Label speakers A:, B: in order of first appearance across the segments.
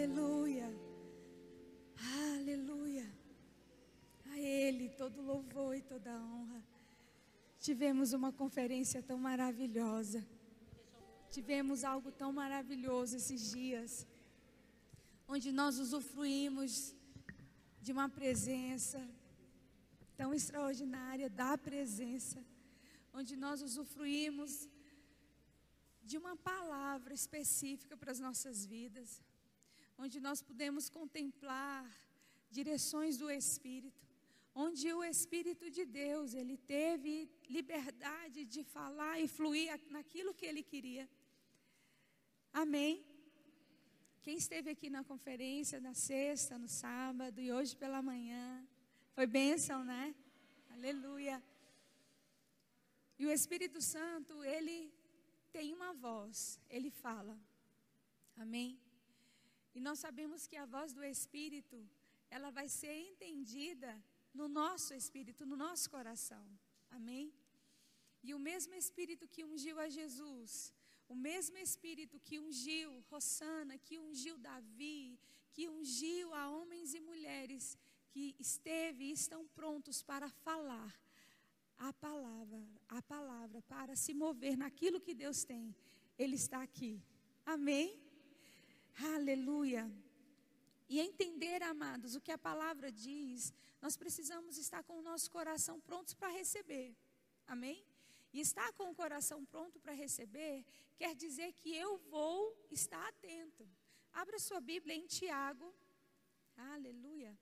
A: Aleluia. Aleluia. A Ele todo louvor e toda honra. Tivemos uma conferência tão maravilhosa. Tivemos algo tão maravilhoso esses dias, onde nós usufruímos de uma presença tão extraordinária da presença, onde nós usufruímos de uma palavra específica para as nossas vidas, onde nós pudemos contemplar direções do Espírito, onde o Espírito de Deus, ele teve liberdade de falar e fluir naquilo que ele queria. Amém. Quem esteve aqui na conferência na sexta, no sábado e hoje pela manhã, foi bênção, né? Aleluia. E o Espírito Santo, ele tem uma voz, ele fala. Amém? E nós sabemos que a voz do Espírito, ela vai ser entendida no nosso espírito, no nosso coração. Amém? E o mesmo Espírito que ungiu a Jesus, o mesmo Espírito que ungiu Rossana, que ungiu Davi, que ungiu a homens e mulheres que esteve e estão prontos para falar a palavra, a palavra para se mover naquilo que Deus tem. Ele está aqui. Amém? Aleluia. E entender, amados, o que a palavra diz, nós precisamos estar com o nosso coração prontos para receber. Amém? E estar com o coração pronto para receber quer dizer que eu vou estar atento. Abra sua Bíblia em Tiago. Aleluia.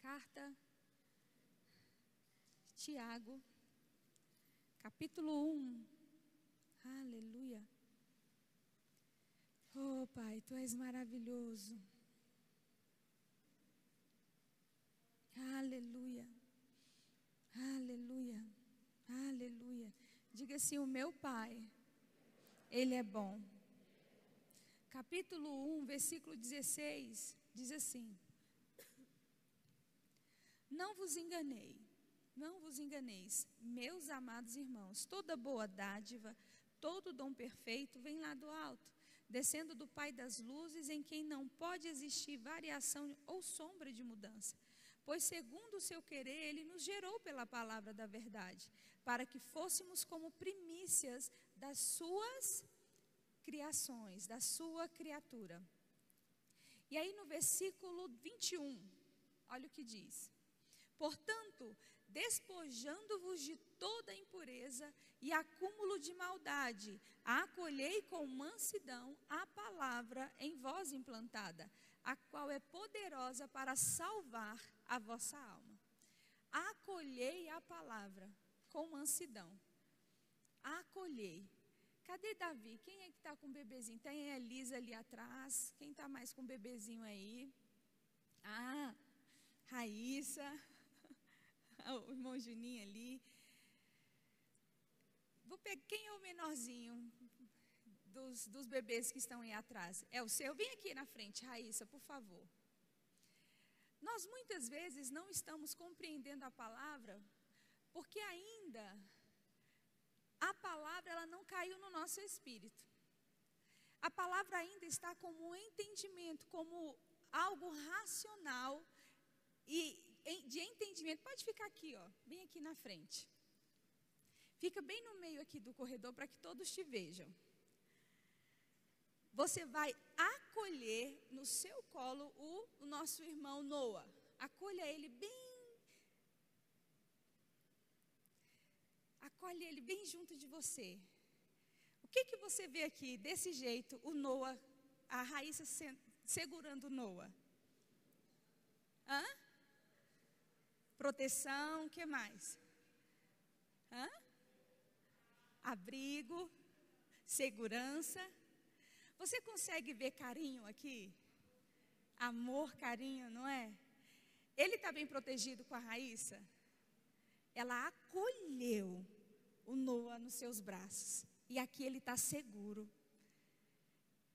A: Carta Tiago, capítulo 1. Aleluia. Oh, Pai, tu és maravilhoso. Aleluia. Aleluia. Aleluia. Diga assim: O meu Pai, Ele é bom. Capítulo 1, versículo 16, diz assim: Não vos enganei não vos enganeis, meus amados irmãos, toda boa dádiva, todo dom perfeito vem lá do alto, descendo do Pai das luzes, em quem não pode existir variação ou sombra de mudança. Pois, segundo o seu querer, ele nos gerou pela palavra da verdade, para que fôssemos como primícias das suas criações, da sua criatura. E aí no versículo 21, olha o que diz: Portanto, despojando-vos de toda impureza e acúmulo de maldade, acolhei com mansidão a palavra em vós implantada, a qual é poderosa para salvar a vossa alma. Acolhei a palavra com mansidão. Acolhei. Cadê Davi? Quem é que está com o bebezinho? Tem a Elisa ali atrás. Quem está mais com o bebezinho aí? Ah, Raíssa. o irmão Juninho ali. Vou pegar, quem é o menorzinho dos, dos bebês que estão aí atrás? É o seu? Vem aqui na frente, Raíssa, por favor. Nós muitas vezes não estamos compreendendo a palavra porque ainda a palavra ela não caiu no nosso espírito. A palavra ainda está como um entendimento, como algo racional e de entendimento, pode ficar aqui, ó, bem aqui na frente. Fica bem no meio aqui do corredor para que todos te vejam. Você vai acolher no seu colo o, o nosso irmão Noah. Acolha ele bem. Acolhe ele bem junto de você. O que, que você vê aqui, desse jeito, o Noah, a Raíssa segurando o Noah? Hã? Proteção, o que mais? Hã? Abrigo, segurança. Você consegue ver carinho aqui? Amor, carinho, não é? Ele está bem protegido com a Raíssa? Ela acolheu o Noah nos seus braços. E aqui ele está seguro.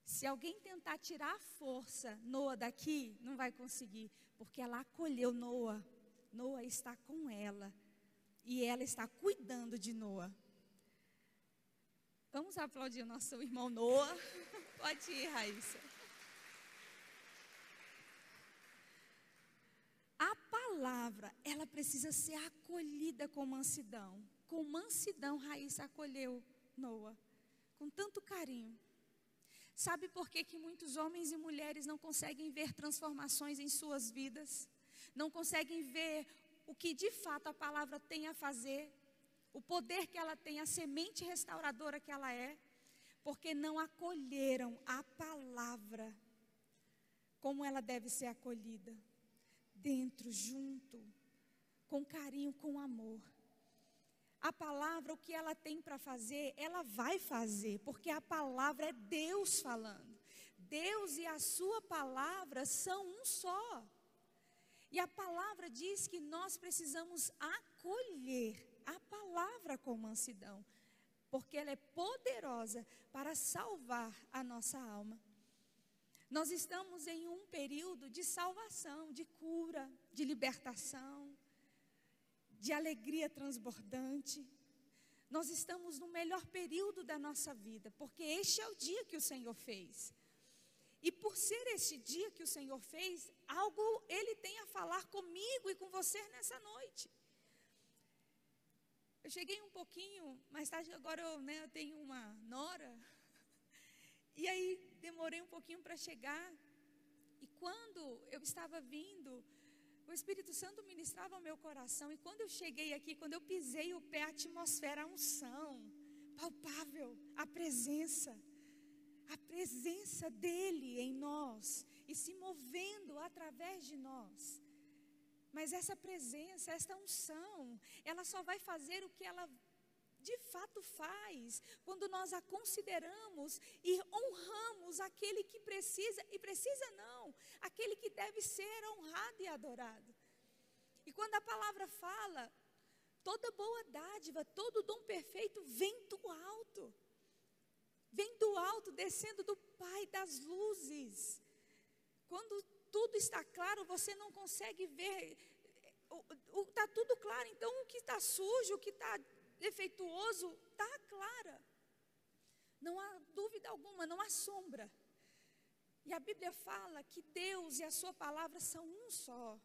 A: Se alguém tentar tirar a força Noah daqui, não vai conseguir, porque ela acolheu Noah Noa está com ela e ela está cuidando de Noa. Vamos aplaudir o nosso irmão Noah. Pode ir, Raíssa. A palavra, ela precisa ser acolhida com mansidão. Com mansidão, Raíssa acolheu Noah. Com tanto carinho. Sabe por que, que muitos homens e mulheres não conseguem ver transformações em suas vidas? Não conseguem ver o que de fato a palavra tem a fazer, o poder que ela tem, a semente restauradora que ela é, porque não acolheram a palavra como ela deve ser acolhida, dentro, junto, com carinho, com amor. A palavra, o que ela tem para fazer, ela vai fazer, porque a palavra é Deus falando. Deus e a sua palavra são um só. E a palavra diz que nós precisamos acolher a palavra com mansidão, porque ela é poderosa para salvar a nossa alma. Nós estamos em um período de salvação, de cura, de libertação de alegria transbordante. Nós estamos no melhor período da nossa vida, porque este é o dia que o Senhor fez. E por ser este dia que o Senhor fez, algo Ele tem a falar comigo e com você nessa noite. Eu cheguei um pouquinho, mais tarde agora eu, né, eu tenho uma nora. E aí demorei um pouquinho para chegar. E quando eu estava vindo, o Espírito Santo ministrava ao meu coração. E quando eu cheguei aqui, quando eu pisei o pé, a atmosfera, a unção, palpável, a presença, a presença dele em nós e se movendo através de nós. Mas essa presença, esta unção, ela só vai fazer o que ela de fato faz quando nós a consideramos e honramos aquele que precisa, e precisa não, aquele que deve ser honrado e adorado. E quando a palavra fala, toda boa dádiva, todo dom perfeito vem do alto. Vem do alto, descendo do Pai das luzes. Quando tudo está claro, você não consegue ver. Está tudo claro, então o que está sujo, o que está defeituoso, está clara. Não há dúvida alguma, não há sombra. E a Bíblia fala que Deus e a Sua palavra são um só.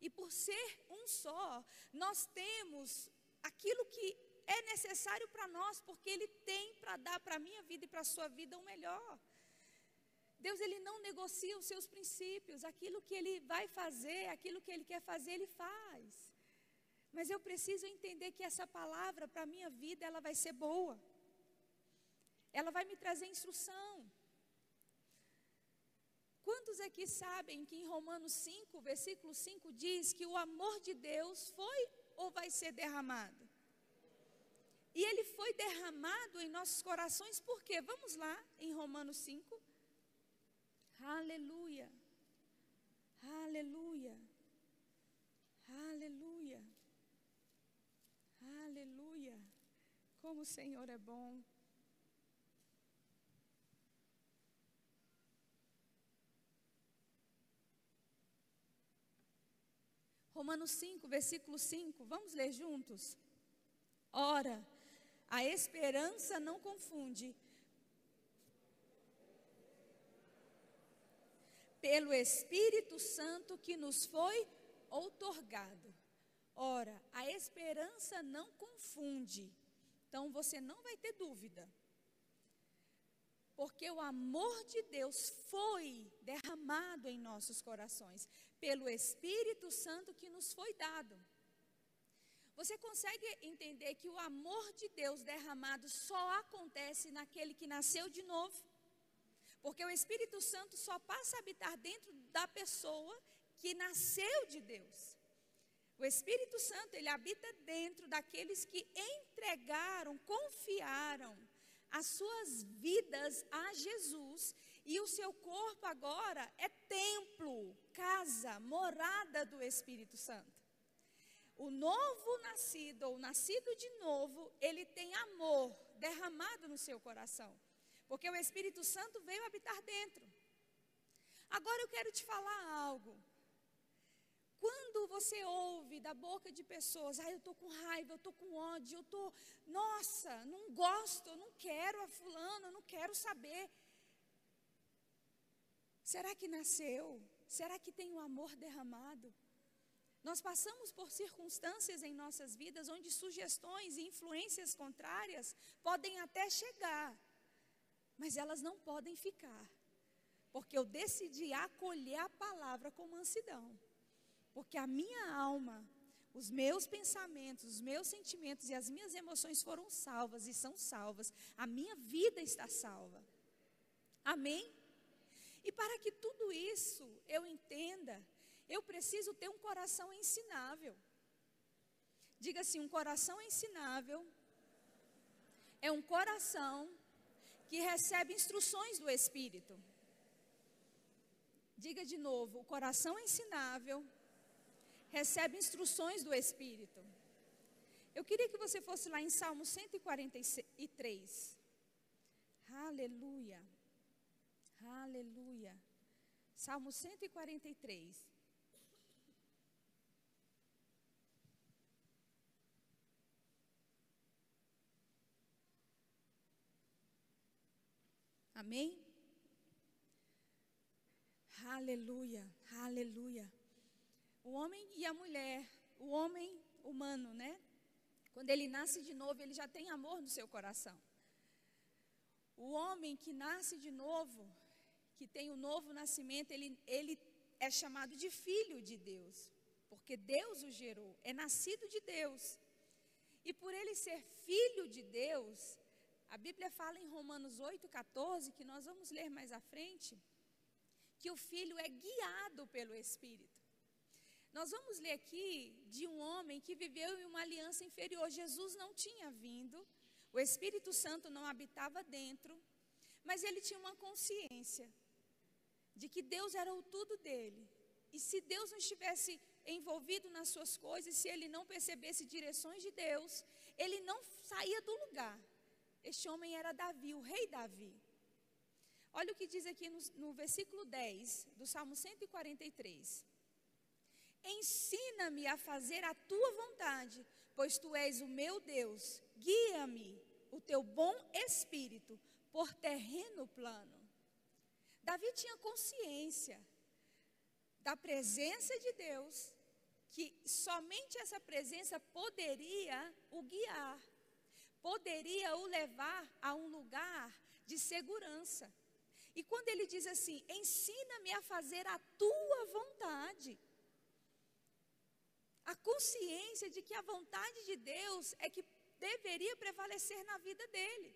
A: E por ser um só, nós temos aquilo que é necessário para nós, porque Ele tem para dar para a minha vida e para a sua vida o melhor. Deus ele não negocia os seus princípios, aquilo que ele vai fazer, aquilo que ele quer fazer, ele faz. Mas eu preciso entender que essa palavra para a minha vida, ela vai ser boa. Ela vai me trazer instrução. Quantos aqui sabem que em Romanos 5, versículo 5 diz que o amor de Deus foi ou vai ser derramado? E ele foi derramado em nossos corações por quê? Vamos lá em Romanos 5. Aleluia. Aleluia. Aleluia. Aleluia. Como o Senhor é bom. Romanos 5, versículo 5. Vamos ler juntos? Ora, a esperança não confunde. Pelo Espírito Santo que nos foi outorgado. Ora, a esperança não confunde. Então você não vai ter dúvida. Porque o amor de Deus foi derramado em nossos corações pelo Espírito Santo que nos foi dado. Você consegue entender que o amor de Deus derramado só acontece naquele que nasceu de novo? Porque o Espírito Santo só passa a habitar dentro da pessoa que nasceu de Deus. O Espírito Santo, ele habita dentro daqueles que entregaram, confiaram as suas vidas a Jesus e o seu corpo agora é templo, casa, morada do Espírito Santo. O novo nascido, ou nascido de novo, ele tem amor derramado no seu coração, porque o Espírito Santo veio habitar dentro. Agora eu quero te falar algo. Quando você ouve da boca de pessoas, ah, eu estou com raiva, eu estou com ódio, eu estou, nossa, não gosto, eu não quero a fulano, eu não quero saber. Será que nasceu? Será que tem o um amor derramado? Nós passamos por circunstâncias em nossas vidas onde sugestões e influências contrárias podem até chegar, mas elas não podem ficar, porque eu decidi acolher a palavra com mansidão porque a minha alma, os meus pensamentos, os meus sentimentos e as minhas emoções foram salvas e são salvas. A minha vida está salva. Amém? E para que tudo isso eu entenda, eu preciso ter um coração ensinável. Diga assim: um coração ensinável é um coração que recebe instruções do Espírito. Diga de novo: o coração ensinável recebe instruções do Espírito. Eu queria que você fosse lá em Salmo 143. Aleluia. Aleluia. Salmo 143. Amém? Aleluia, aleluia. O homem e a mulher, o homem humano, né? Quando ele nasce de novo, ele já tem amor no seu coração. O homem que nasce de novo, que tem o novo nascimento, ele, ele é chamado de filho de Deus, porque Deus o gerou, é nascido de Deus. E por ele ser filho de Deus, a Bíblia fala em Romanos 8,14, que nós vamos ler mais à frente, que o filho é guiado pelo Espírito. Nós vamos ler aqui de um homem que viveu em uma aliança inferior. Jesus não tinha vindo, o Espírito Santo não habitava dentro, mas ele tinha uma consciência de que Deus era o tudo dele. E se Deus não estivesse envolvido nas suas coisas, se ele não percebesse direções de Deus, ele não saía do lugar. Este homem era Davi, o rei Davi. Olha o que diz aqui no, no versículo 10 do Salmo 143. Ensina-me a fazer a tua vontade, pois tu és o meu Deus. Guia-me, o teu bom espírito, por terreno plano. Davi tinha consciência da presença de Deus, que somente essa presença poderia o guiar, poderia o levar a um lugar de segurança. E quando ele diz assim: ensina-me a fazer a tua vontade a consciência de que a vontade de Deus é que deveria prevalecer na vida dele.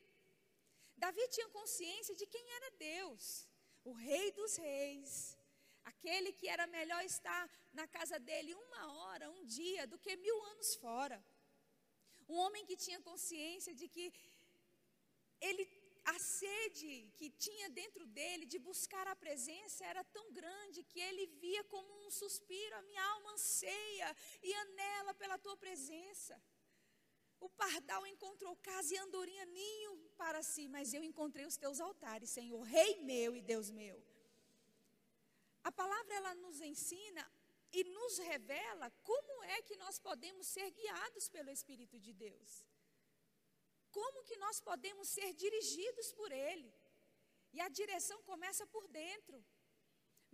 A: Davi tinha consciência de quem era Deus, o Rei dos Reis, aquele que era melhor estar na casa dele uma hora, um dia, do que mil anos fora. Um homem que tinha consciência de que ele a sede que tinha dentro dele de buscar a presença era tão grande que ele via como um suspiro, a minha alma anseia e anela pela tua presença. O pardal encontrou casa e andorinha ninho para si, mas eu encontrei os teus altares, Senhor, Rei meu e Deus meu. A palavra ela nos ensina nos revela como é que nós podemos ser guiados pelo Espírito de Deus como que nós podemos ser dirigidos por Ele? E a direção começa por dentro.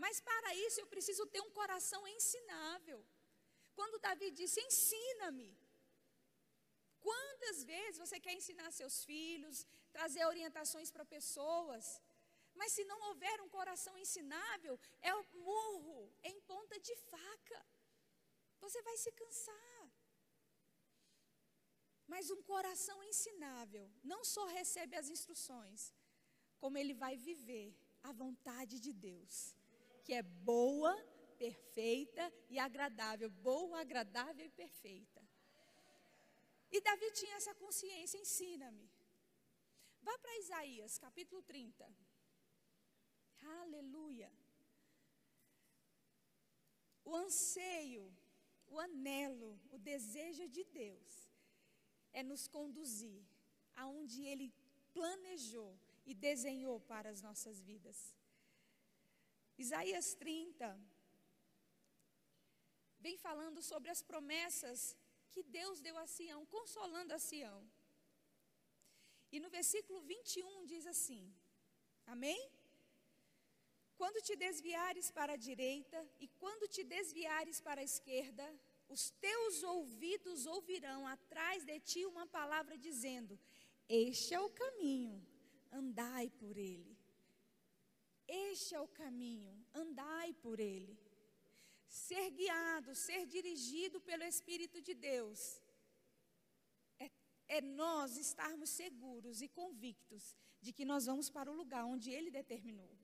A: Mas para isso eu preciso ter um coração ensinável. Quando Davi disse: Ensina-me. Quantas vezes você quer ensinar seus filhos, trazer orientações para pessoas, mas se não houver um coração ensinável, é o murro em ponta de faca. Você vai se cansar. Mas um coração ensinável não só recebe as instruções, como ele vai viver a vontade de Deus, que é boa, perfeita e agradável. Boa, agradável e perfeita. E Davi tinha essa consciência, ensina-me. Vá para Isaías, capítulo 30. Aleluia. O anseio, o anelo, o desejo de Deus é nos conduzir aonde Ele planejou e desenhou para as nossas vidas. Isaías 30, vem falando sobre as promessas que Deus deu a Sião, consolando a Sião. E no versículo 21 diz assim: Amém? Quando te desviares para a direita e quando te desviares para a esquerda, os teus ouvidos ouvirão atrás de ti uma palavra dizendo: Este é o caminho, andai por ele. Este é o caminho, andai por ele. Ser guiado, ser dirigido pelo Espírito de Deus, é, é nós estarmos seguros e convictos de que nós vamos para o lugar onde Ele determinou.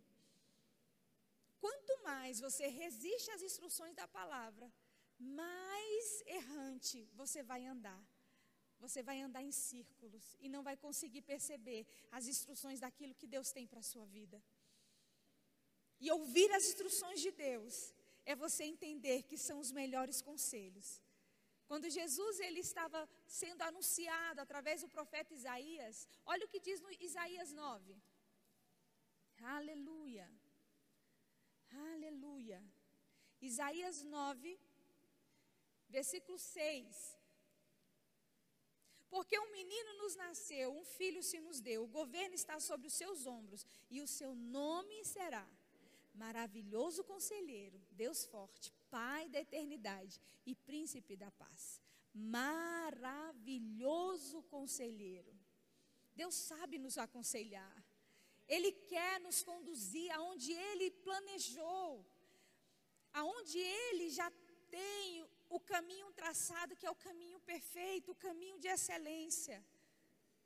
A: Quanto mais você resiste às instruções da palavra, mais errante você vai andar. Você vai andar em círculos e não vai conseguir perceber as instruções daquilo que Deus tem para a sua vida. E ouvir as instruções de Deus é você entender que são os melhores conselhos. Quando Jesus ele estava sendo anunciado através do profeta Isaías, olha o que diz no Isaías 9. Aleluia. Aleluia. Isaías 9, versículo 6. Porque um menino nos nasceu, um filho se nos deu, o governo está sobre os seus ombros, e o seu nome será Maravilhoso Conselheiro, Deus Forte, Pai da Eternidade e Príncipe da Paz. Maravilhoso Conselheiro. Deus sabe nos aconselhar. Ele quer nos conduzir aonde Ele planejou, aonde Ele já tem o caminho traçado, que é o caminho perfeito, o caminho de excelência.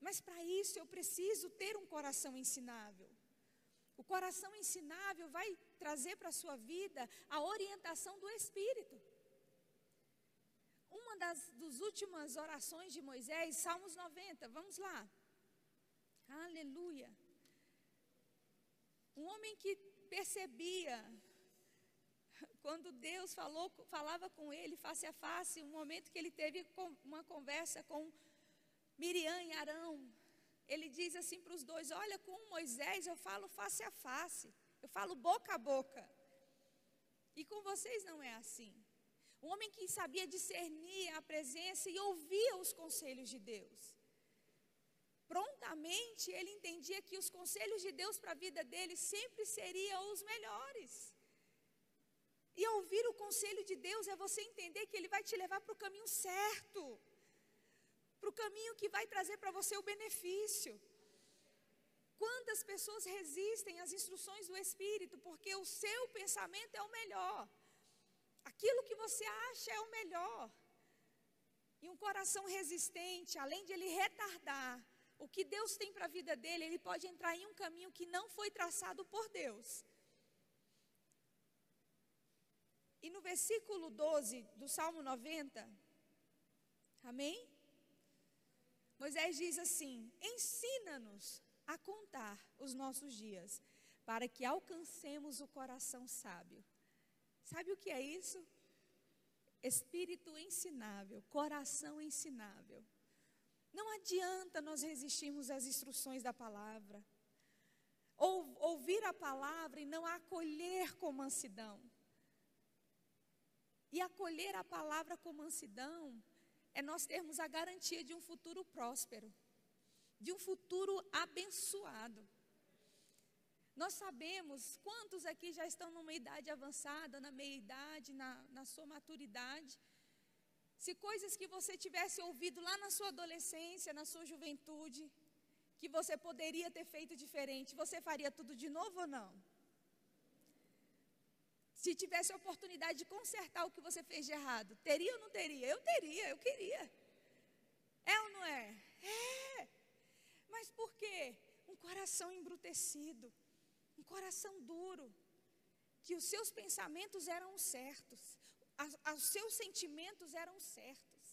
A: Mas para isso eu preciso ter um coração ensinável. O coração ensinável vai trazer para a sua vida a orientação do Espírito. Uma das dos últimas orações de Moisés, Salmos 90, vamos lá. Aleluia. Um homem que percebia quando Deus falou, falava com ele face a face, um momento que ele teve uma conversa com Miriam e Arão, ele diz assim para os dois: Olha, com Moisés eu falo face a face, eu falo boca a boca. E com vocês não é assim. Um homem que sabia discernir a presença e ouvia os conselhos de Deus. Prontamente ele entendia que os conselhos de Deus para a vida dele sempre seriam os melhores. E ouvir o conselho de Deus é você entender que ele vai te levar para o caminho certo para o caminho que vai trazer para você o benefício. Quantas pessoas resistem às instruções do Espírito porque o seu pensamento é o melhor, aquilo que você acha é o melhor. E um coração resistente, além de ele retardar o que Deus tem para a vida dele, ele pode entrar em um caminho que não foi traçado por Deus. E no versículo 12 do Salmo 90, amém? Moisés diz assim: ensina-nos a contar os nossos dias, para que alcancemos o coração sábio. Sabe o que é isso? Espírito ensinável, coração ensinável. Não adianta nós resistirmos às instruções da palavra, ou ouvir a palavra e não a acolher com mansidão. E acolher a palavra com mansidão é nós termos a garantia de um futuro próspero, de um futuro abençoado. Nós sabemos quantos aqui já estão numa idade avançada, na meia-idade, na, na sua maturidade. Se coisas que você tivesse ouvido lá na sua adolescência, na sua juventude, que você poderia ter feito diferente, você faria tudo de novo ou não? Se tivesse a oportunidade de consertar o que você fez de errado, teria ou não teria? Eu teria, eu queria. É ou não é? É. Mas por quê? Um coração embrutecido, um coração duro, que os seus pensamentos eram certos, os seus sentimentos eram certos.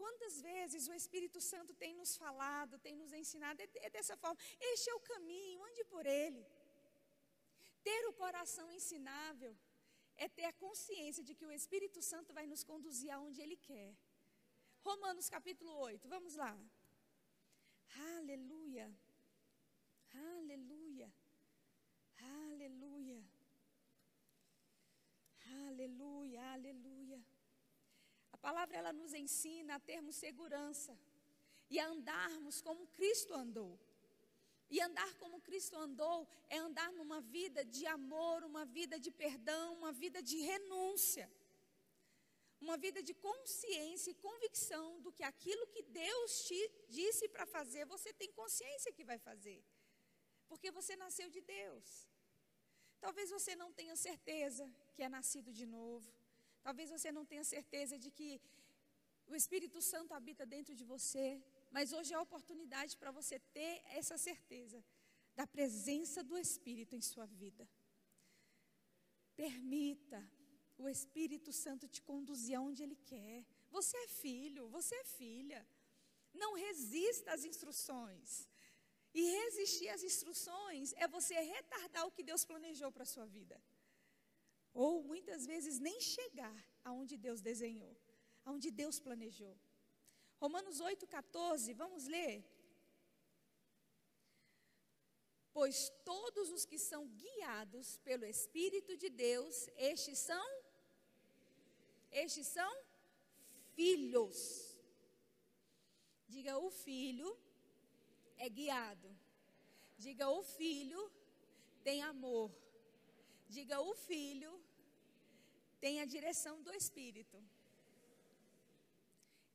A: Quantas vezes o Espírito Santo tem nos falado, tem nos ensinado, é, é dessa forma: este é o caminho, ande por ele. Ter o coração ensinável é ter a consciência de que o Espírito Santo vai nos conduzir aonde Ele quer. Romanos capítulo 8, vamos lá. Aleluia, aleluia, aleluia, aleluia, aleluia. palavra ela nos ensina a termos segurança e a andarmos como Cristo andou. E andar como Cristo andou é andar numa vida de amor, uma vida de perdão, uma vida de renúncia. Uma vida de consciência e convicção do que aquilo que Deus te disse para fazer, você tem consciência que vai fazer. Porque você nasceu de Deus. Talvez você não tenha certeza que é nascido de novo. Talvez você não tenha certeza de que o Espírito Santo habita dentro de você. Mas hoje é a oportunidade para você ter essa certeza da presença do Espírito em sua vida. Permita o Espírito Santo te conduzir aonde Ele quer. Você é filho, você é filha. Não resista às instruções. E resistir às instruções é você retardar o que Deus planejou para a sua vida. Ou muitas vezes nem chegar aonde Deus desenhou, aonde Deus planejou. Romanos 8,14, vamos ler. Pois todos os que são guiados pelo Espírito de Deus, estes são estes são filhos. Diga o filho é guiado. Diga o filho tem amor. Diga o filho tem a direção do Espírito.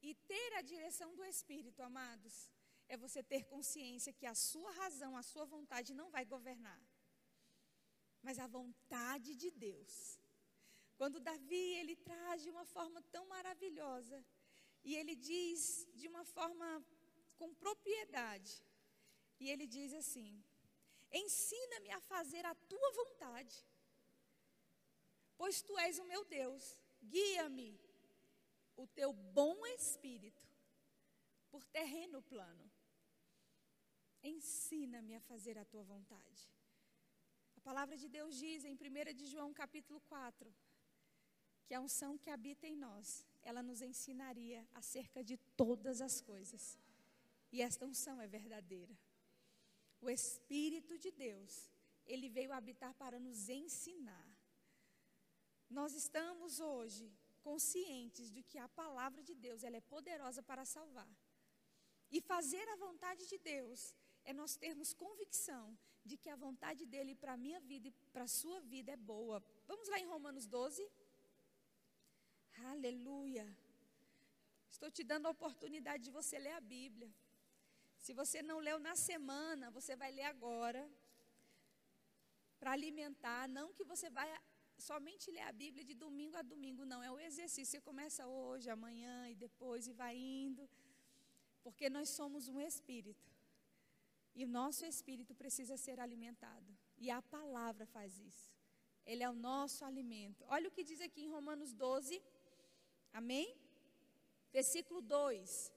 A: E ter a direção do Espírito, amados, é você ter consciência que a sua razão, a sua vontade não vai governar, mas a vontade de Deus. Quando Davi, ele traz de uma forma tão maravilhosa, e ele diz de uma forma com propriedade, e ele diz assim: Ensina-me a fazer a tua vontade, pois tu és o meu Deus, guia-me o teu bom espírito por terreno plano. Ensina-me a fazer a tua vontade. A palavra de Deus diz em 1 de João capítulo 4 que a unção que habita em nós, ela nos ensinaria acerca de todas as coisas. E esta unção é verdadeira. O Espírito de Deus, ele veio habitar para nos ensinar. Nós estamos hoje conscientes de que a palavra de Deus ela é poderosa para salvar. E fazer a vontade de Deus é nós termos convicção de que a vontade dele para a minha vida e para a sua vida é boa. Vamos lá em Romanos 12. Aleluia. Estou te dando a oportunidade de você ler a Bíblia. Se você não leu na semana, você vai ler agora. Para alimentar, não que você vai somente ler a Bíblia de domingo a domingo, não. É o exercício. Você começa hoje, amanhã e depois e vai indo. Porque nós somos um espírito. E o nosso espírito precisa ser alimentado. E a palavra faz isso. Ele é o nosso alimento. Olha o que diz aqui em Romanos 12. Amém? Versículo 2.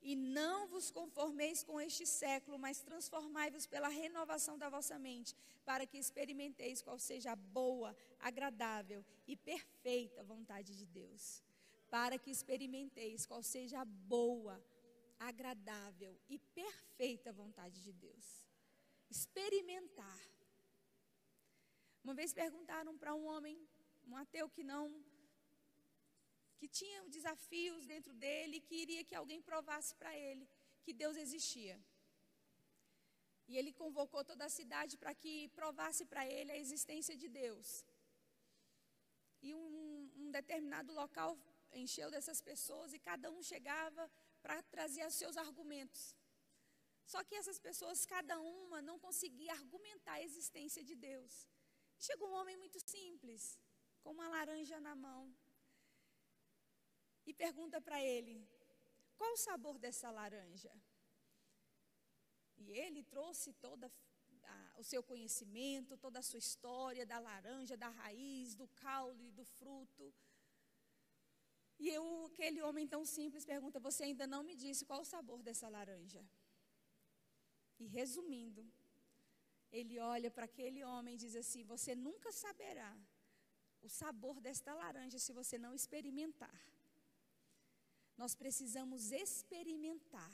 A: E não vos conformeis com este século, mas transformai-vos pela renovação da vossa mente, para que experimenteis qual seja a boa, agradável e perfeita vontade de Deus. Para que experimenteis qual seja a boa, agradável e perfeita vontade de Deus. Experimentar. Uma vez perguntaram para um homem, um ateu que não que tinha desafios dentro dele e queria que alguém provasse para ele que Deus existia. E ele convocou toda a cidade para que provasse para ele a existência de Deus. E um, um, determinado local encheu dessas pessoas e cada um chegava para trazer os seus argumentos. Só que essas pessoas, cada uma, não conseguia argumentar a existência de Deus. Chegou um homem muito simples, com uma laranja na mão, e pergunta para ele: qual o sabor dessa laranja? E ele trouxe todo o seu conhecimento, toda a sua história da laranja, da raiz, do caule, do fruto. E eu, aquele homem tão simples pergunta: Você ainda não me disse qual o sabor dessa laranja? E resumindo, ele olha para aquele homem e diz assim: Você nunca saberá o sabor desta laranja se você não experimentar nós precisamos experimentar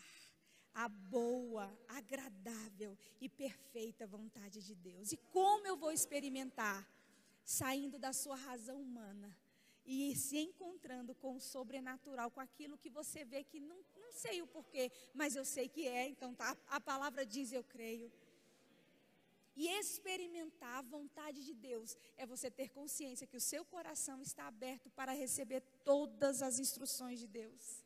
A: a boa, agradável e perfeita vontade de Deus. E como eu vou experimentar? Saindo da sua razão humana e se encontrando com o sobrenatural, com aquilo que você vê que não, não sei o porquê, mas eu sei que é, então tá, a palavra diz eu creio. E experimentar a vontade de Deus é você ter consciência que o seu coração está aberto para receber todas as instruções de Deus.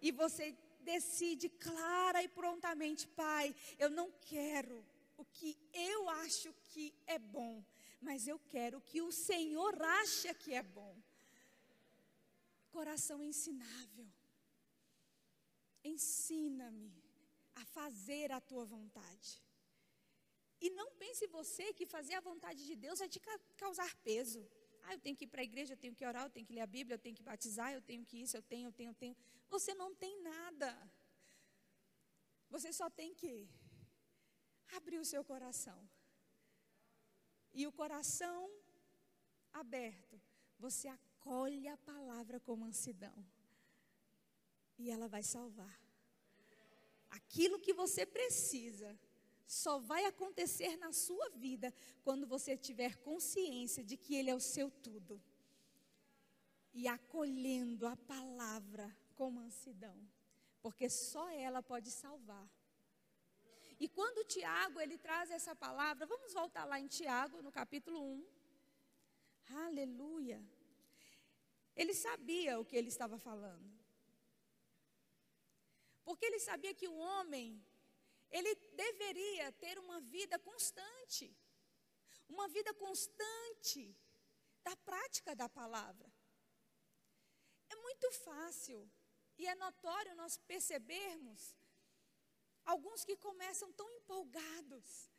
A: E você decide clara e prontamente, Pai, eu não quero o que eu acho que é bom, mas eu quero o que o Senhor acha que é bom. Coração ensinável. Ensina-me a fazer a tua vontade. E não pense você que fazer a vontade de Deus vai te causar peso. Ah, eu tenho que ir para a igreja, eu tenho que orar, eu tenho que ler a Bíblia, eu tenho que batizar, eu tenho que isso, eu tenho, eu tenho, eu tenho. Você não tem nada. Você só tem que abrir o seu coração. E o coração aberto, você acolhe a palavra com mansidão. E ela vai salvar. Aquilo que você precisa só vai acontecer na sua vida quando você tiver consciência de que Ele é o seu tudo. E acolhendo a palavra com mansidão, porque só ela pode salvar. E quando Tiago ele traz essa palavra, vamos voltar lá em Tiago, no capítulo 1. Aleluia. Ele sabia o que ele estava falando. Porque ele sabia que o homem ele deveria ter uma vida constante, uma vida constante da prática da palavra. É muito fácil e é notório nós percebermos alguns que começam tão empolgados,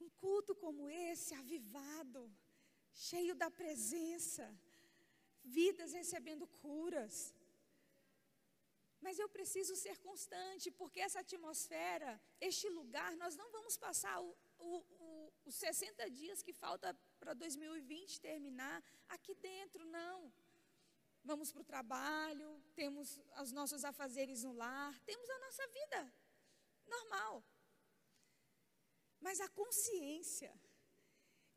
A: um culto como esse, avivado, cheio da presença, vidas recebendo curas, mas eu preciso ser constante, porque essa atmosfera, este lugar, nós não vamos passar o, o, o, os 60 dias que falta para 2020 terminar aqui dentro, não. Vamos para o trabalho, temos os nossos afazeres no lar, temos a nossa vida normal. Mas a consciência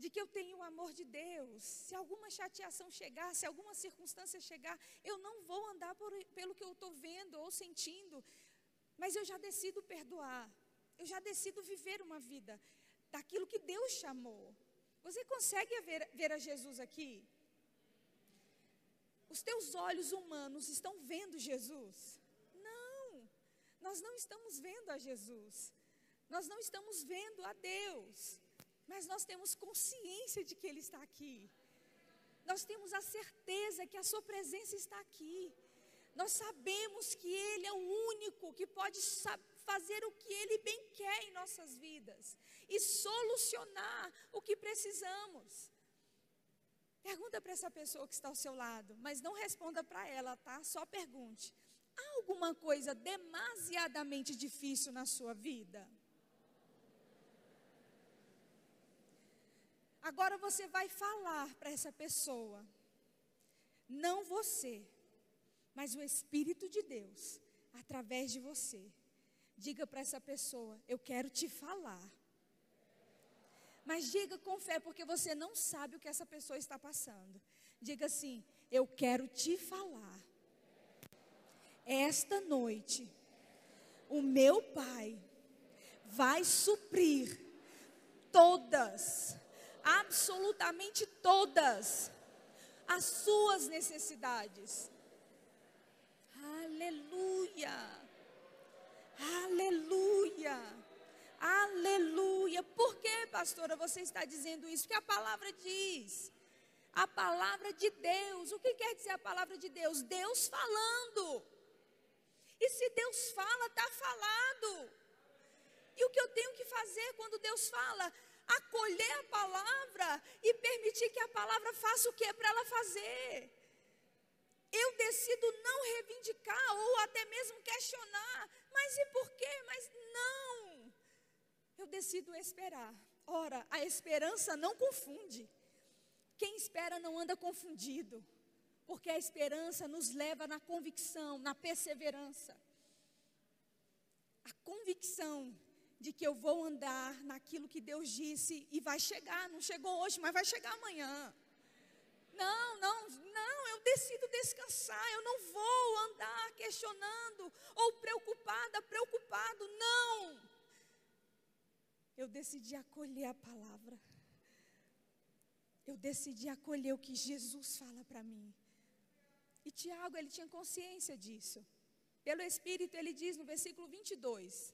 A: de que eu tenho o amor de Deus. Se alguma chateação chegar, se alguma circunstância chegar, eu não vou andar por, pelo que eu estou vendo ou sentindo, mas eu já decido perdoar. Eu já decido viver uma vida daquilo que Deus chamou. Você consegue ver, ver a Jesus aqui? Os teus olhos humanos estão vendo Jesus? Não, nós não estamos vendo a Jesus. Nós não estamos vendo a Deus mas nós temos consciência de que Ele está aqui. Nós temos a certeza que a Sua presença está aqui. Nós sabemos que Ele é o único que pode fazer o que Ele bem quer em nossas vidas e solucionar o que precisamos. Pergunta para essa pessoa que está ao seu lado, mas não responda para ela, tá? Só pergunte: há alguma coisa demasiadamente difícil na sua vida? Agora você vai falar para essa pessoa, não você, mas o Espírito de Deus, através de você. Diga para essa pessoa: Eu quero te falar. Mas diga com fé, porque você não sabe o que essa pessoa está passando. Diga assim: Eu quero te falar. Esta noite, o meu Pai vai suprir todas absolutamente todas as suas necessidades. Aleluia! Aleluia! Aleluia! Por que, pastora, você está dizendo isso? Porque a palavra diz. A palavra de Deus. O que quer dizer a palavra de Deus? Deus falando. E se Deus fala, está falado. E o que eu tenho que fazer quando Deus fala? Acolher a palavra e permitir que a palavra faça o que é para ela fazer. Eu decido não reivindicar ou até mesmo questionar, mas e por quê? Mas não. Eu decido esperar. Ora, a esperança não confunde. Quem espera não anda confundido, porque a esperança nos leva na convicção, na perseverança. A convicção de que eu vou andar naquilo que Deus disse e vai chegar. Não chegou hoje, mas vai chegar amanhã. Não, não, não, eu decido descansar, eu não vou andar questionando ou preocupada, preocupado, não. Eu decidi acolher a palavra. Eu decidi acolher o que Jesus fala para mim. E Tiago, ele tinha consciência disso. Pelo Espírito, ele diz no versículo 22: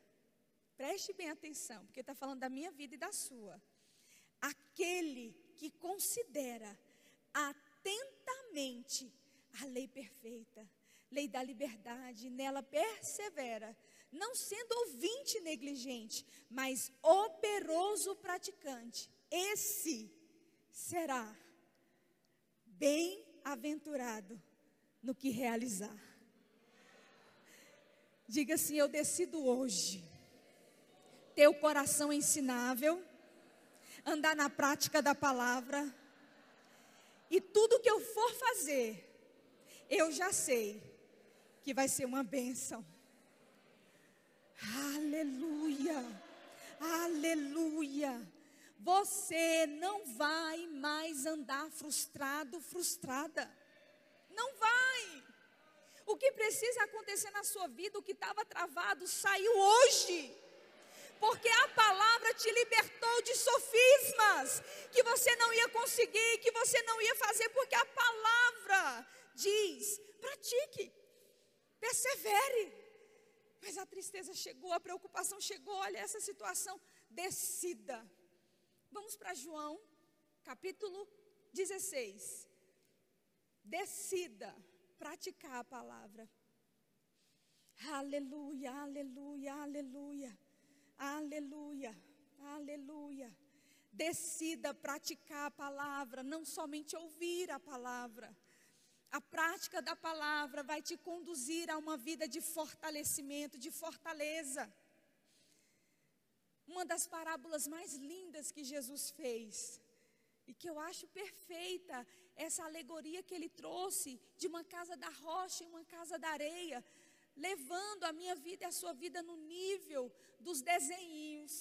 A: Preste bem atenção, porque está falando da minha vida e da sua. Aquele que considera atentamente a lei perfeita, lei da liberdade, nela persevera, não sendo ouvinte negligente, mas operoso praticante, esse será bem-aventurado no que realizar. Diga assim: Eu decido hoje ter o coração ensinável, andar na prática da palavra, e tudo que eu for fazer, eu já sei que vai ser uma bênção. Aleluia, aleluia. Você não vai mais andar frustrado, frustrada. Não vai. O que precisa acontecer na sua vida, o que estava travado, saiu hoje porque a palavra te libertou de sofismas que você não ia conseguir, que você não ia fazer, porque a palavra diz: pratique, persevere. Mas a tristeza chegou, a preocupação chegou, olha essa situação, decida. Vamos para João, capítulo 16. Decida praticar a palavra. Aleluia, aleluia, aleluia. Aleluia, aleluia. Decida praticar a palavra, não somente ouvir a palavra. A prática da palavra vai te conduzir a uma vida de fortalecimento, de fortaleza. Uma das parábolas mais lindas que Jesus fez, e que eu acho perfeita, essa alegoria que ele trouxe de uma casa da rocha e uma casa da areia, levando a minha vida e a sua vida no nível dos desenhinhos,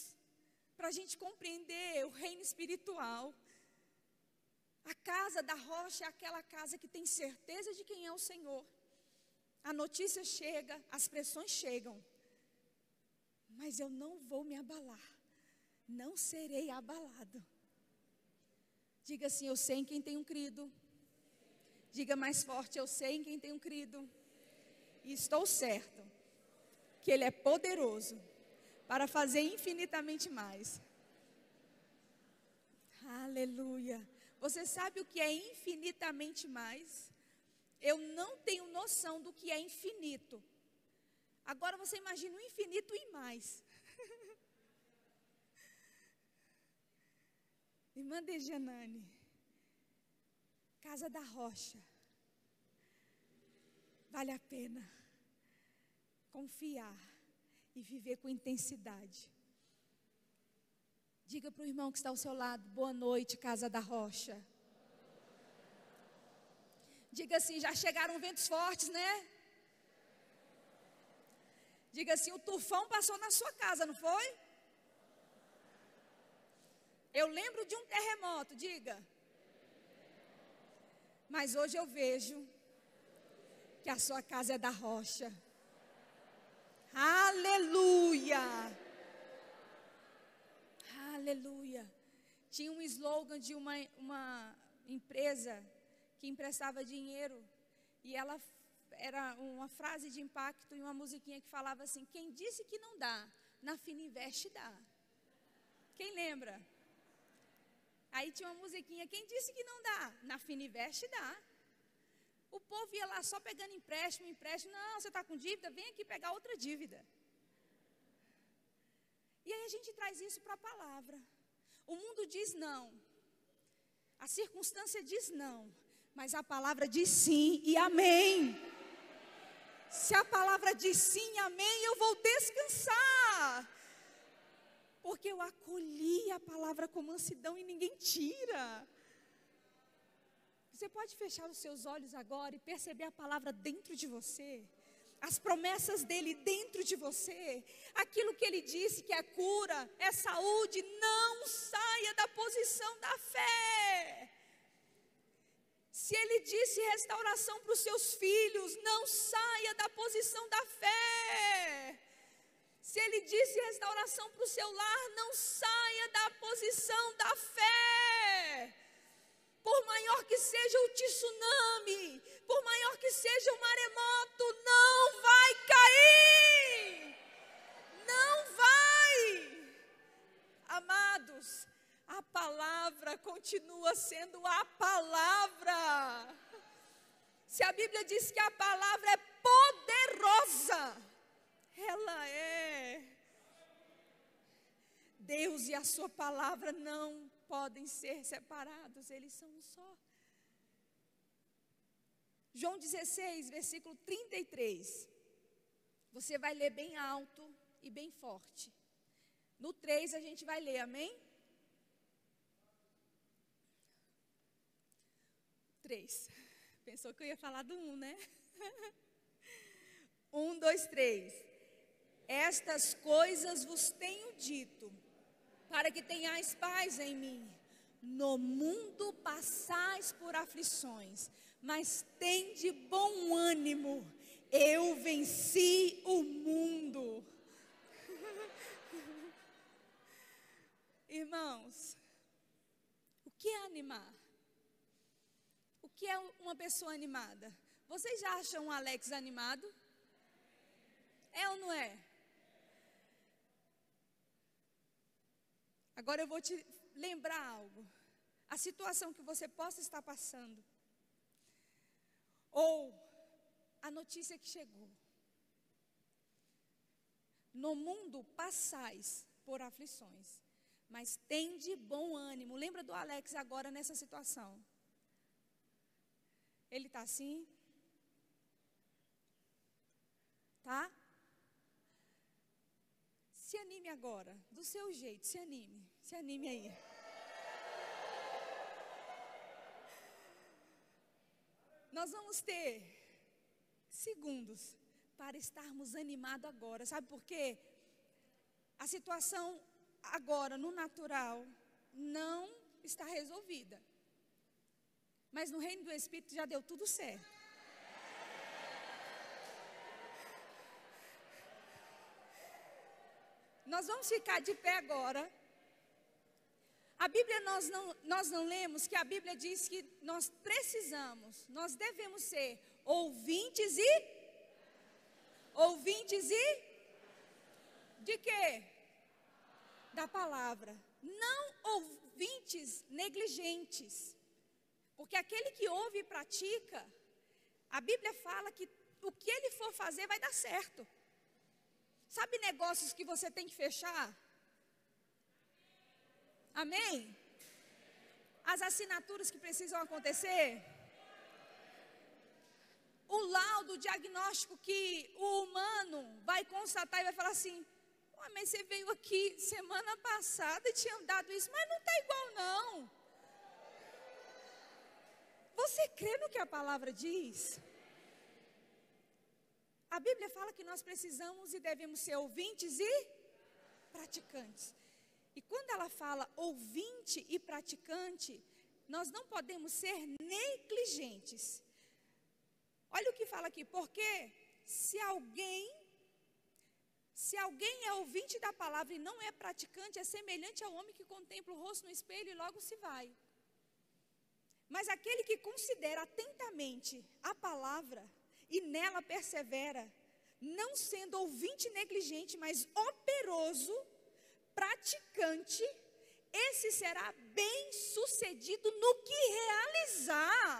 A: para a gente compreender o reino espiritual. A casa da rocha é aquela casa que tem certeza de quem é o Senhor. A notícia chega, as pressões chegam, mas eu não vou me abalar, não serei abalado. Diga assim: Eu sei em quem tenho crido. Diga mais forte: Eu sei em quem tenho crido. E estou certo que Ele é poderoso para fazer infinitamente mais. Aleluia. Você sabe o que é infinitamente mais? Eu não tenho noção do que é infinito. Agora você imagina o infinito e mais. Irmã Dejanane, Casa da Rocha. Vale a pena confiar e viver com intensidade. Diga para o irmão que está ao seu lado: boa noite, Casa da Rocha. Diga assim: já chegaram ventos fortes, né? Diga assim: o tufão passou na sua casa, não foi? Eu lembro de um terremoto, diga. Mas hoje eu vejo que a sua casa é da rocha. Aleluia! Aleluia! Tinha um slogan de uma, uma empresa que emprestava dinheiro e ela era uma frase de impacto e uma musiquinha que falava assim: Quem disse que não dá, na Fininvest dá. Quem lembra? Aí tinha uma musiquinha: Quem disse que não dá, na Fininvest dá. O povo ia lá só pegando empréstimo, empréstimo. Não, você está com dívida? Vem aqui pegar outra dívida. E aí a gente traz isso para a palavra. O mundo diz não. A circunstância diz não. Mas a palavra diz sim e amém. Se a palavra diz sim e amém, eu vou descansar. Porque eu acolhi a palavra com mansidão e ninguém tira. Você pode fechar os seus olhos agora e perceber a palavra dentro de você as promessas dele dentro de você, aquilo que ele disse que é cura, é saúde, não saia da posição da fé. Se ele disse restauração para os seus filhos, não saia da posição da fé. Se ele disse restauração para o seu lar, não saia da posição da fé. Por maior que seja o tsunami, por maior que seja o maremoto, não vai cair. Não vai. Amados, a palavra continua sendo a palavra. Se a Bíblia diz que a palavra é poderosa, ela é. Deus e a sua palavra não podem ser separados, eles são um só. João 16, versículo 33. Você vai ler bem alto e bem forte. No 3 a gente vai ler, amém? 3. Pensou que eu ia falar do 1, né? 1, 2, 3. Estas coisas vos tenho dito para que tenhais paz em mim. No mundo passais por aflições, mas tende bom ânimo. Eu venci o mundo. Irmãos, o que é animar? O que é uma pessoa animada? Vocês já acham o Alex animado? É ou não é? Agora eu vou te lembrar algo. A situação que você possa estar passando. Ou a notícia que chegou. No mundo passais por aflições, mas tende bom ânimo. Lembra do Alex agora nessa situação? Ele está assim? Tá? Se anime agora, do seu jeito, se anime, se anime aí. Nós vamos ter segundos para estarmos animados agora. Sabe por quê? A situação agora, no natural, não está resolvida. Mas no reino do Espírito já deu tudo certo. Nós vamos ficar de pé agora. A Bíblia nós não, nós não lemos que a Bíblia diz que nós precisamos, nós devemos ser ouvintes e ouvintes e de quê? Da palavra. Não ouvintes negligentes. Porque aquele que ouve e pratica, a Bíblia fala que o que ele for fazer vai dar certo. Sabe negócios que você tem que fechar? Amém? As assinaturas que precisam acontecer? O laudo, o diagnóstico que o humano vai constatar e vai falar assim: mas você veio aqui semana passada e tinha dado isso, mas não está igual, não. Você crê no que a palavra diz? A Bíblia fala que nós precisamos e devemos ser ouvintes e praticantes. E quando ela fala ouvinte e praticante, nós não podemos ser negligentes. Olha o que fala aqui, porque se alguém se alguém é ouvinte da palavra e não é praticante, é semelhante ao homem que contempla o rosto no espelho e logo se vai. Mas aquele que considera atentamente a palavra e nela persevera, não sendo ouvinte negligente, mas operoso, praticante, esse será bem sucedido no que realizar.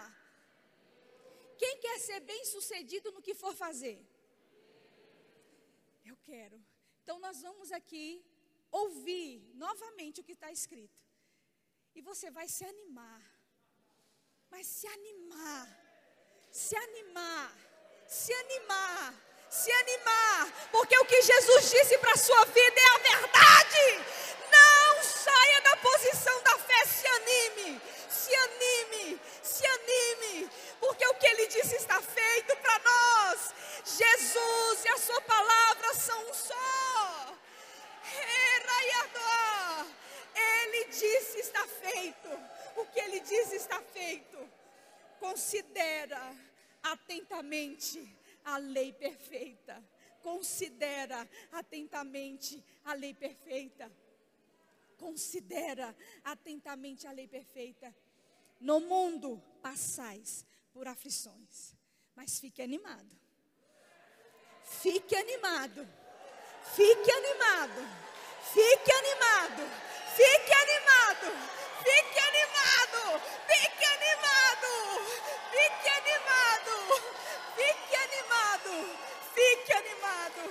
A: Quem quer ser bem sucedido no que for fazer? Eu quero. Então nós vamos aqui ouvir novamente o que está escrito. E você vai se animar. mas se animar, se animar, se animar, se animar, porque o que Jesus disse para a sua vida é a verdade. Não saia da posição da fé, se anime, se anime, se anime, porque o que ele disse está feito para nós. Jesus e a sua palavra são um só. Ele disse está feito. O que ele diz está feito. Considera atentamente a lei perfeita. Considera atentamente a lei perfeita. Considera atentamente a lei perfeita. No mundo passais por aflições, mas fique animado. Fique animado. Fique animado. Fique animado. Fique animado. Fique animado. Fique animado. Fique animado. Fique animado. Fique animado.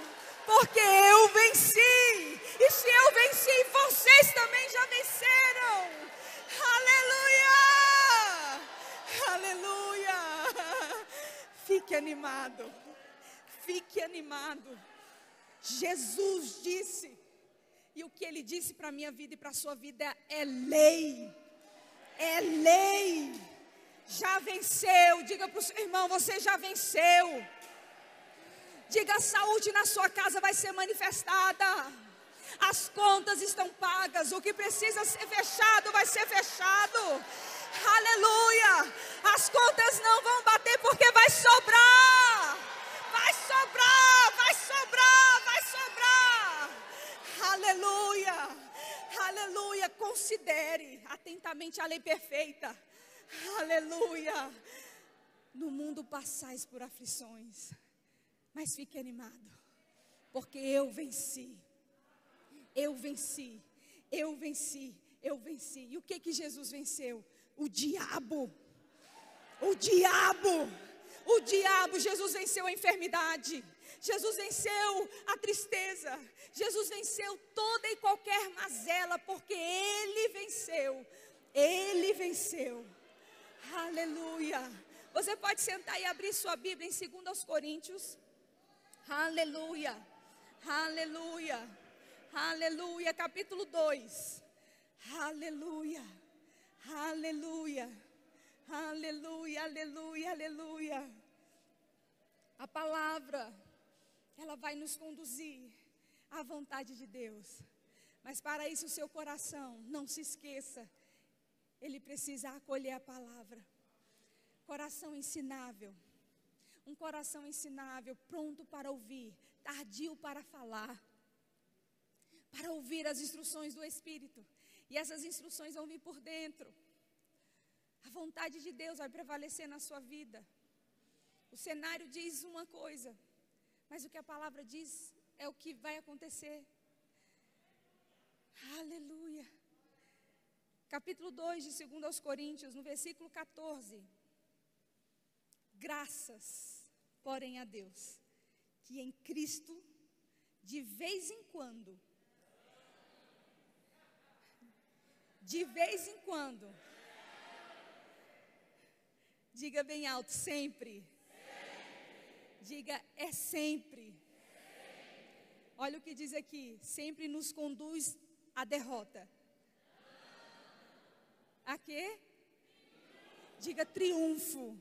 A: Porque eu venci. E se eu venci, vocês também já venceram. Aleluia! Aleluia! Fique animado. Fique animado. Jesus disse, e o que ele disse para a minha vida e para a sua vida é lei. É lei. Já venceu. Diga para o seu irmão: você já venceu. Diga: a saúde na sua casa vai ser manifestada. As contas estão pagas. O que precisa ser fechado vai ser fechado. Aleluia. As contas não vão bater porque vai sobrar. Vai sobrar, vai sobrar, vai sobrar. Aleluia. Aleluia. Considere atentamente a lei perfeita. Aleluia. No mundo passais por aflições, mas fique animado, porque eu venci. Eu venci. Eu venci. Eu venci. E o que que Jesus venceu? O diabo. O diabo. O diabo, Jesus venceu a enfermidade. Jesus venceu a tristeza. Jesus venceu toda e qualquer mazela, porque Ele venceu. Ele venceu. Aleluia. Você pode sentar e abrir sua Bíblia em 2 Coríntios. Aleluia. Aleluia. Aleluia. Capítulo 2. Aleluia. Aleluia. Aleluia, aleluia, aleluia. A palavra, ela vai nos conduzir à vontade de Deus. Mas para isso, o seu coração, não se esqueça, ele precisa acolher a palavra. Coração ensinável. Um coração ensinável, pronto para ouvir, tardio para falar. Para ouvir as instruções do Espírito. E essas instruções vão vir por dentro. A vontade de Deus vai prevalecer na sua vida. O cenário diz uma coisa, mas o que a palavra diz é o que vai acontecer. Aleluia. Capítulo 2 de 2 aos Coríntios, no versículo 14. Graças, porém, a Deus, que em Cristo, de vez em quando, de vez em quando, Diga bem alto, sempre. sempre. Diga, é sempre. sempre. Olha o que diz aqui: sempre nos conduz à derrota. A quê? Diga triunfo.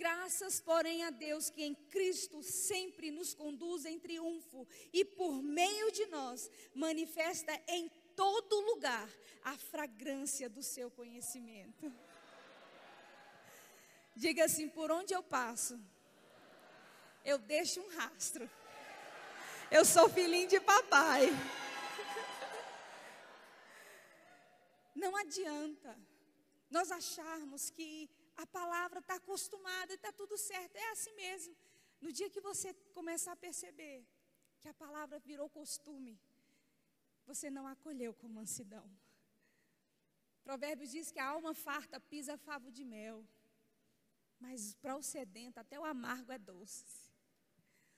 A: Graças, porém, a Deus que em Cristo sempre nos conduz em triunfo e por meio de nós manifesta em todo lugar a fragrância do seu conhecimento. Diga assim: por onde eu passo, eu deixo um rastro. Eu sou filhinho de papai. Não adianta nós acharmos que a palavra está acostumada e está tudo certo. É assim mesmo. No dia que você começar a perceber que a palavra virou costume, você não acolheu com mansidão. Provérbios diz que a alma farta pisa favo de mel. Mas para o sedento, até o amargo é doce.